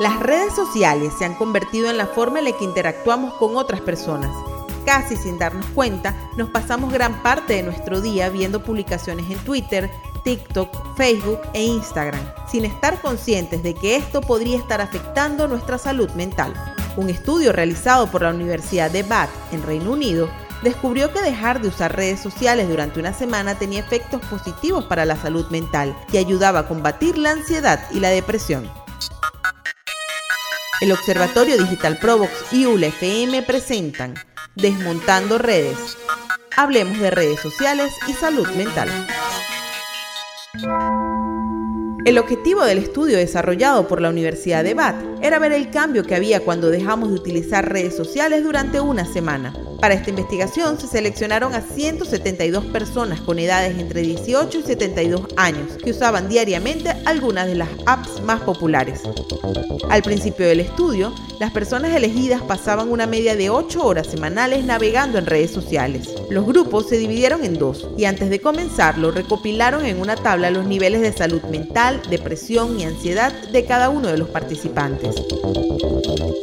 Las redes sociales se han convertido en la forma en la que interactuamos con otras personas. Casi sin darnos cuenta, nos pasamos gran parte de nuestro día viendo publicaciones en Twitter, TikTok, Facebook e Instagram, sin estar conscientes de que esto podría estar afectando nuestra salud mental. Un estudio realizado por la Universidad de Bath en Reino Unido descubrió que dejar de usar redes sociales durante una semana tenía efectos positivos para la salud mental y ayudaba a combatir la ansiedad y la depresión. El Observatorio Digital Provox y ULFM presentan Desmontando Redes. Hablemos de redes sociales y salud mental. El objetivo del estudio desarrollado por la Universidad de Bath era ver el cambio que había cuando dejamos de utilizar redes sociales durante una semana. Para esta investigación se seleccionaron a 172 personas con edades entre 18 y 72 años que usaban diariamente algunas de las apps más populares. Al principio del estudio, las personas elegidas pasaban una media de 8 horas semanales navegando en redes sociales. Los grupos se dividieron en dos y antes de comenzarlo recopilaron en una tabla los niveles de salud mental, depresión y ansiedad de cada uno de los participantes.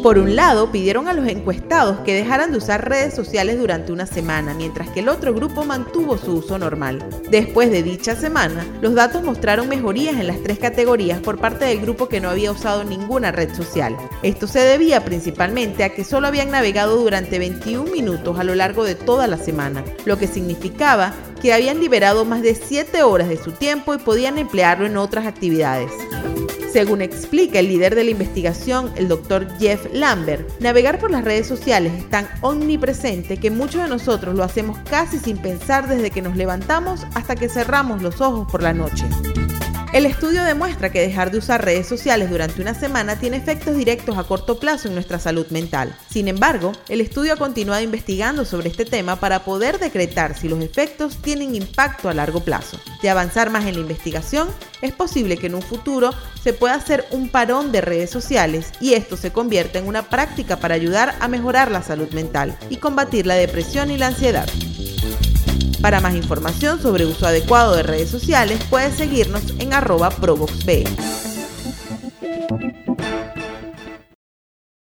Por un lado, pidieron a los encuestados que dejaran de usar redes sociales durante una semana, mientras que el otro grupo mantuvo su uso normal. Después de dicha semana, los datos mostraron mejorías en las tres categorías por parte del grupo que no había usado ninguna red social. Esto se debía principalmente a que solo habían navegado durante 21 minutos a lo largo de toda la semana, lo que significaba que habían liberado más de 7 horas de su tiempo y podían emplearlo en otras actividades. Según explica el líder de la investigación, el doctor Jeff Lambert, navegar por las redes sociales es tan omnipresente que muchos de nosotros lo hacemos casi sin pensar desde que nos levantamos hasta que cerramos los ojos por la noche. El estudio demuestra que dejar de usar redes sociales durante una semana tiene efectos directos a corto plazo en nuestra salud mental. Sin embargo, el estudio ha continuado investigando sobre este tema para poder decretar si los efectos tienen impacto a largo plazo. De avanzar más en la investigación, es posible que en un futuro se pueda hacer un parón de redes sociales y esto se convierta en una práctica para ayudar a mejorar la salud mental y combatir la depresión y la ansiedad. Para más información sobre uso adecuado de redes sociales, puedes seguirnos en arroba.